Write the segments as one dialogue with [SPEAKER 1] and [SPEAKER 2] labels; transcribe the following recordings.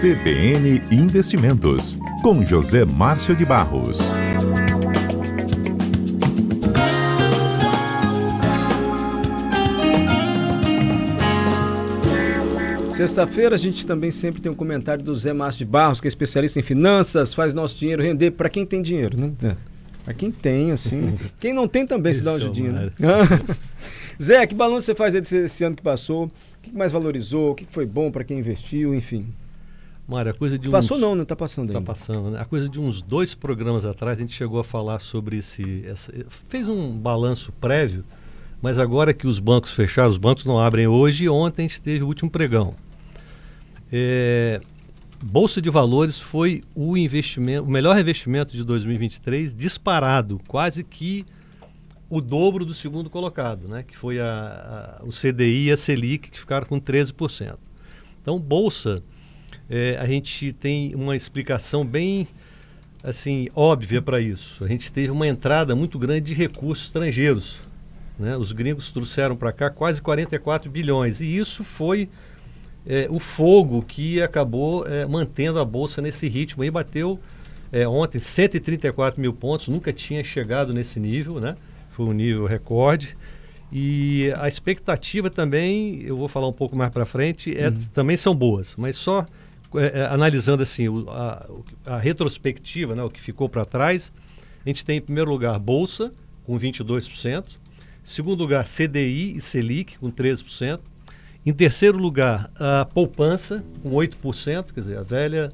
[SPEAKER 1] CBN Investimentos, com José Márcio de Barros.
[SPEAKER 2] Sexta-feira a gente também sempre tem um comentário do Zé Márcio de Barros, que é especialista em finanças, faz nosso dinheiro render para quem tem dinheiro, né? É. Para quem tem, assim. quem não tem também se dá uma ajudinha, né? Zé, que balanço você faz desse, desse ano que passou? O que mais valorizou? O que foi bom para quem investiu? Enfim.
[SPEAKER 3] Mário, a coisa de
[SPEAKER 2] Passou uns... não, não está passando
[SPEAKER 3] ainda. Está passando, né? A coisa de uns dois programas atrás, a gente chegou a falar sobre esse... Essa, fez um balanço prévio, mas agora que os bancos fecharam, os bancos não abrem hoje, ontem a gente teve o último pregão. É, Bolsa de Valores foi o investimento, o melhor investimento de 2023, disparado, quase que o dobro do segundo colocado, né? que foi a, a, o CDI e a Selic, que ficaram com 13%. Então, Bolsa, é, a gente tem uma explicação bem assim óbvia para isso. A gente teve uma entrada muito grande de recursos estrangeiros. Né? Os gringos trouxeram para cá quase 44 bilhões, e isso foi é, o fogo que acabou é, mantendo a Bolsa nesse ritmo. E bateu é, ontem 134 mil pontos, nunca tinha chegado nesse nível, né? Foi um nível recorde. E a expectativa também, eu vou falar um pouco mais para frente, é, uhum. também são boas, mas só é, é, analisando assim o, a, a, retrospectiva, né, o que ficou para trás, a gente tem em primeiro lugar Bolsa, com 22%, segundo lugar CDI e Selic, com 13%, em terceiro lugar, a poupança, com 8%, quer dizer, a velha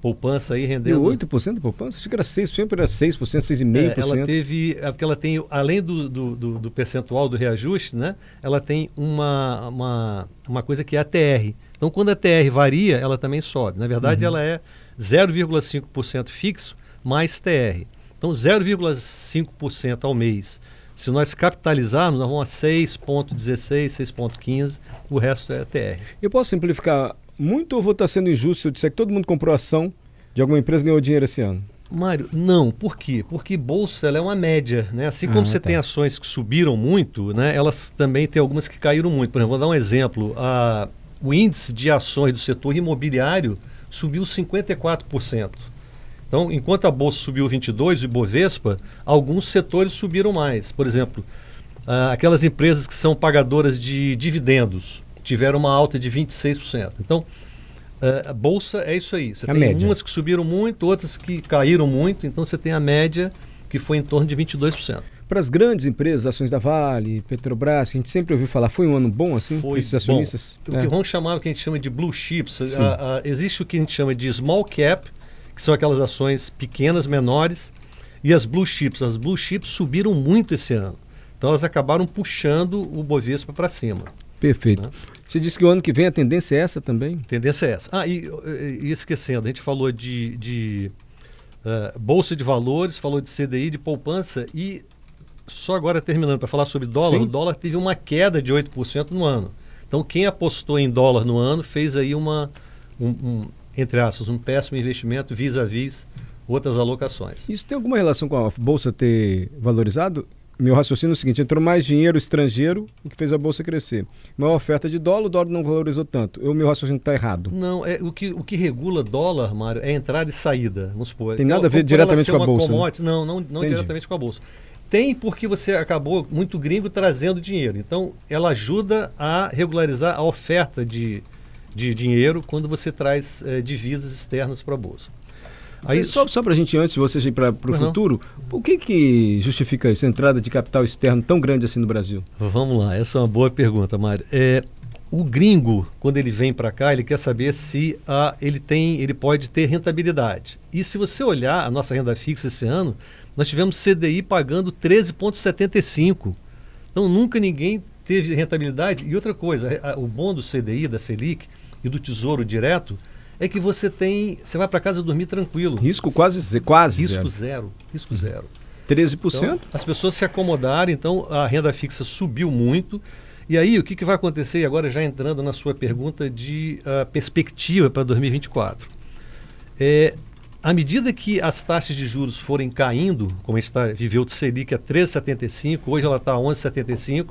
[SPEAKER 3] poupança aí rendendo...
[SPEAKER 2] E 8% de poupança? Acho que era 6%, sempre era 6%, 6,5%. É,
[SPEAKER 3] ela teve, é porque ela tem, além do, do, do, do, percentual do reajuste, né, ela tem uma, uma, uma coisa que é a TR. Então, quando a TR varia, ela também sobe. Na verdade, uhum. ela é 0,5% fixo mais TR. Então, 0,5% ao mês se nós capitalizarmos, nós vamos a 6,16, 6,15, o resto é TR.
[SPEAKER 2] Eu posso simplificar muito ou vou estar sendo injusto se eu disser que todo mundo comprou ação de alguma empresa e ganhou dinheiro esse ano?
[SPEAKER 3] Mário, não. Por quê? Porque bolsa é uma média, né? Assim como ah, você tá. tem ações que subiram muito, né? Elas também têm algumas que caíram muito. Por exemplo, vou dar um exemplo. A, o índice de ações do setor imobiliário subiu 54%. Então, enquanto a bolsa subiu 22, o Ibovespa, alguns setores subiram mais. Por exemplo, aquelas empresas que são pagadoras de dividendos tiveram uma alta de 26%. Então, a bolsa é isso aí. Você a tem média. umas que subiram muito, outras que caíram muito. Então, você tem a média que foi em torno de 22%.
[SPEAKER 2] Para as grandes empresas, ações da Vale, Petrobras, a gente sempre ouviu falar, foi um ano bom assim
[SPEAKER 3] para esses acionistas? Bom. O que é. vamos chamar o que a gente chama de blue chips. existe o que a gente chama de small cap, que são aquelas ações pequenas, menores, e as blue chips. As blue chips subiram muito esse ano. Então elas acabaram puxando o Bovespa para cima.
[SPEAKER 2] Perfeito. Né? Você disse que o ano que vem a tendência é essa também?
[SPEAKER 3] Tendência é essa. Ah, e, e esquecendo, a gente falou de, de uh, Bolsa de Valores, falou de CDI, de poupança e só agora terminando para falar sobre dólar, Sim. o dólar teve uma queda de 8% no ano. Então quem apostou em dólar no ano fez aí uma, um, um, entre aspas, um péssimo investimento vis-à-vis outras alocações.
[SPEAKER 2] Isso tem alguma relação com a bolsa ter valorizado? Meu raciocínio é o seguinte: entrou mais dinheiro estrangeiro, o que fez a bolsa crescer. Maior oferta de dólar, o dólar não valorizou tanto. O meu raciocínio está errado.
[SPEAKER 3] Não, é, o, que, o que regula dólar, Mário, é entrada e saída. Vamos supor.
[SPEAKER 2] Tem nada a ver diretamente com a bolsa.
[SPEAKER 3] Né? Não, não, não diretamente com a bolsa. Tem porque você acabou muito gringo trazendo dinheiro. Então, ela ajuda a regularizar a oferta de, de dinheiro quando você traz é, divisas externas para a Bolsa.
[SPEAKER 2] Aí, só só para a gente, antes de vocês ir para o futuro, o que, que justifica essa entrada de capital externo tão grande assim no Brasil?
[SPEAKER 3] Vamos lá, essa é uma boa pergunta, Mário. É, o gringo, quando ele vem para cá, ele quer saber se ah, ele tem, ele pode ter rentabilidade. E se você olhar a nossa renda fixa esse ano, nós tivemos CDI pagando 13,75. Então nunca ninguém teve rentabilidade. E outra coisa, o bom do CDI, da Selic, e do Tesouro Direto é que você tem, você vai para casa dormir tranquilo.
[SPEAKER 2] Risco quase, quase
[SPEAKER 3] risco zero. zero risco zero.
[SPEAKER 2] 13%?
[SPEAKER 3] Então, as pessoas se acomodaram, então a renda fixa subiu muito. E aí, o que, que vai acontecer agora, já entrando na sua pergunta de uh, perspectiva para 2024? É, à medida que as taxas de juros forem caindo, como a gente tá, viveu de Selic a 3,75, hoje ela está a 11,75,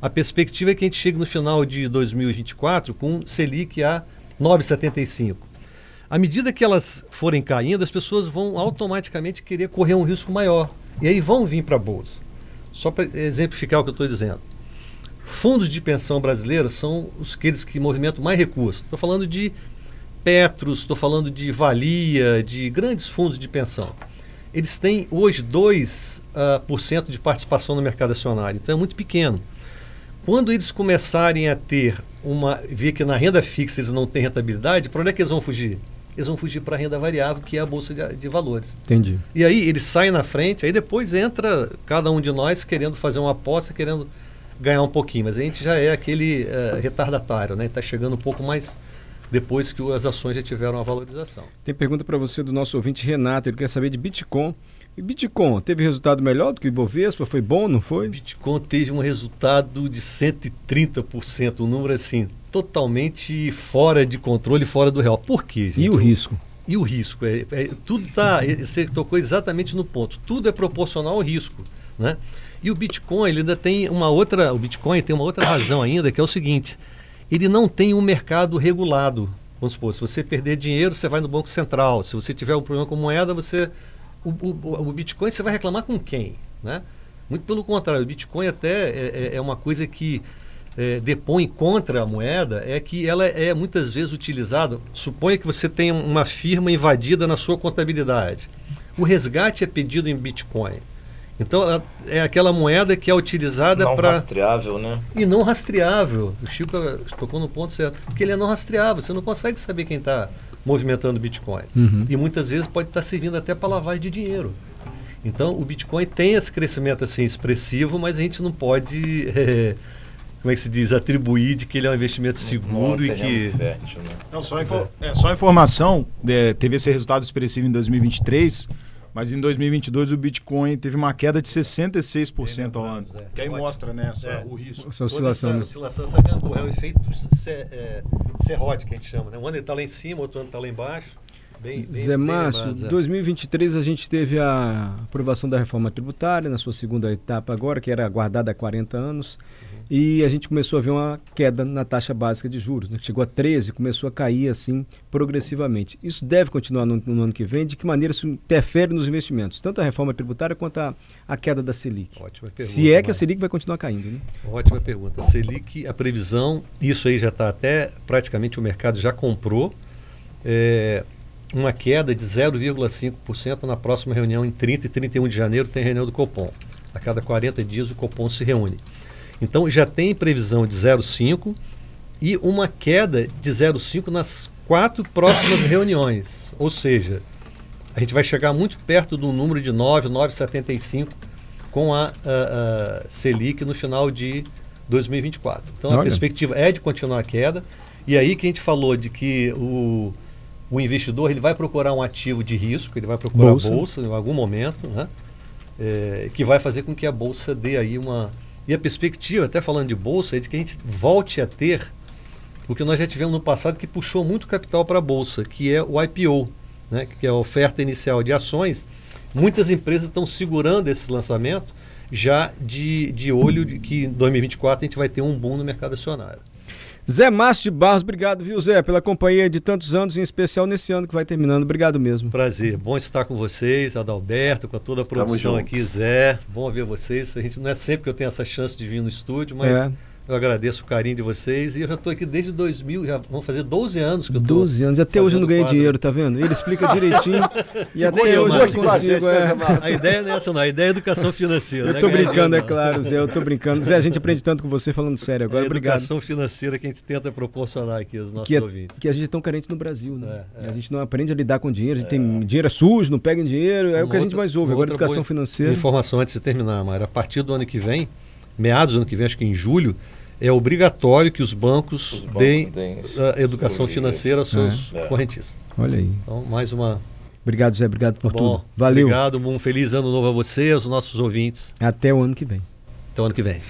[SPEAKER 3] a perspectiva é que a gente chegue no final de 2024 com Selic a 9,75. À medida que elas forem caindo, as pessoas vão automaticamente querer correr um risco maior. E aí vão vir para a bolsa. Só para exemplificar o que eu estou dizendo. Fundos de pensão brasileiros são os aqueles que movimentam mais recursos. Estou falando de Petros, estou falando de Valia, de grandes fundos de pensão. Eles têm hoje 2% uh, ah, por cento de participação no mercado acionário, então é muito pequeno. Quando eles começarem a ter uma. ver que na renda fixa eles não têm rentabilidade, para onde é que eles vão fugir? Eles vão fugir para a renda variável, que é a bolsa de, de, valores.
[SPEAKER 2] Entendi.
[SPEAKER 3] E aí eles saem na frente, aí depois entra cada um de nós querendo fazer uma aposta, querendo ganhar um pouquinho, mas a gente já é aquele uh, retardatário, né? Está chegando um pouco mais depois que as ações já tiveram a valorização.
[SPEAKER 2] Tem pergunta para você do nosso ouvinte Renato, ele quer saber de Bitcoin. E Bitcoin teve resultado melhor do que o Ibovespa? Foi bom, não foi?
[SPEAKER 3] Bitcoin teve um resultado de 130%, um número assim, totalmente fora de controle, fora do real. Por quê, gente?
[SPEAKER 2] E o risco?
[SPEAKER 3] E o risco? É, é tudo tá, você tocou exatamente no ponto. Tudo é proporcional ao risco, né? E o Bitcoin, ele ainda tem uma outra, o Bitcoin tem uma outra razão ainda, que é o seguinte, ele não tem um mercado regulado. Vamos supor, se você perder dinheiro, você vai no Banco Central. Se você tiver um problema com moeda, você o, o, o Bitcoin você vai reclamar com quem, né? Muito pelo contrário, o Bitcoin até é, é, é uma coisa que é, depõe contra a moeda é que ela é muitas vezes utilizada. Suponha que você tem uma firma invadida na sua contabilidade. O resgate é pedido em Bitcoin. Então é aquela moeda que é utilizada para.
[SPEAKER 4] Não rastreável, né?
[SPEAKER 3] E não rastreável. O Chico tocou no ponto certo. Porque ele é não rastreável. Você não consegue saber quem está movimentando Bitcoin. Uhum. E muitas vezes pode estar tá servindo até para lavagem de dinheiro. Então o Bitcoin tem esse crescimento assim expressivo, mas a gente não pode. É, como é que se diz, atribuir de que ele é um investimento seguro e que. Fértil,
[SPEAKER 5] né? Não, só, info é, só informação, é, teve esse resultado expressivo em 2023, mas em 2022 o Bitcoin teve uma queda de 66% ao ano. É. Que aí mostra né, essa, é. o risco.
[SPEAKER 2] Essa oscilação. Essa
[SPEAKER 3] né? oscilação, essa é o efeito é, serrote que a gente chama. Né? Um ano ele está lá em cima, outro ano está lá embaixo.
[SPEAKER 2] Bem, Zé Márcio, em 2023 a gente teve a aprovação da reforma tributária na sua segunda etapa agora, que era aguardada há 40 anos. E a gente começou a ver uma queda na taxa básica de juros, né? chegou a 13, começou a cair assim progressivamente. Isso deve continuar no, no, ano que vem? De que maneira isso interfere nos investimentos? Tanto a reforma tributária quanto a, a queda da Selic.
[SPEAKER 3] Ótima pergunta.
[SPEAKER 2] Se é que a Selic vai continuar caindo. Né?
[SPEAKER 3] Ótima pergunta. A Selic, a previsão, isso aí já está até praticamente o mercado já comprou. É, uma queda de 0,5% na próxima reunião em 30 e 31 de janeiro tem reunião do Copom. A cada 40 dias o Copom se reúne. Então já tem previsão de 0,5 e uma queda de 0,5 nas quatro próximas reuniões. Ou seja, a gente vai chegar muito perto do número de 9, 9,75 com a, a, a, Selic no final de 2024. Então Olha. a perspectiva é de continuar a queda. E aí que a gente falou de que o, o investidor ele vai procurar um ativo de risco, ele vai procurar bolsa, bolsa em algum momento, né? É, que vai fazer com que a bolsa dê aí uma, e a perspectiva, até falando de bolsa, é de que a gente volte a ter o que nós já tivemos no passado que puxou muito capital para a bolsa, que é o IPO, né, que é a oferta inicial de ações. Muitas empresas estão segurando esse lançamento já de, de olho de que em 2024 a gente vai ter um boom no mercado acionário.
[SPEAKER 2] Zé Márcio de Barros, obrigado, viu, Zé, pela companhia de tantos anos, em especial nesse ano que vai terminando. Obrigado mesmo.
[SPEAKER 3] Prazer, bom estar com vocês, Adalberto, com toda a produção aqui, Zé. Bom ver vocês. A gente não é sempre que eu tenho essa chance de vir no estúdio, mas. É. Eu agradeço o carinho de vocês e eu já estou aqui desde 2000, já vão fazer 12 anos que eu estou.
[SPEAKER 2] 12 anos, e até hoje eu não ganhei dinheiro, tá vendo? Ele explica direitinho e até hoje eu consigo. É.
[SPEAKER 3] A ideia não é essa, não, a ideia é educação financeira.
[SPEAKER 2] Eu estou né? brincando, é claro, Zé, eu estou brincando. Zé, a gente aprende tanto com você falando sério agora, é a obrigado.
[SPEAKER 3] educação financeira que a gente tenta proporcionar aqui aos nossos
[SPEAKER 2] que é,
[SPEAKER 3] ouvintes.
[SPEAKER 2] Que a gente é tão carente no Brasil, né? É, é. A gente não aprende a lidar com dinheiro, a gente tem dinheiro é sujo, não pega dinheiro, é uma o que a gente mais ouve. Agora, educação financeira.
[SPEAKER 3] Informação antes de terminar, Mara, a partir do ano que vem, meados do ano que vem, acho que em julho, é obrigatório que os bancos, os bancos deem, deem a educação financeira aos seus é. correntistas.
[SPEAKER 2] Olha aí.
[SPEAKER 3] Então, mais uma.
[SPEAKER 2] Obrigado, Zé. Obrigado por Bom, tudo.
[SPEAKER 3] Valeu. Obrigado. Um feliz ano novo a você, aos nossos ouvintes.
[SPEAKER 2] Até o ano que vem.
[SPEAKER 3] Até o ano que vem.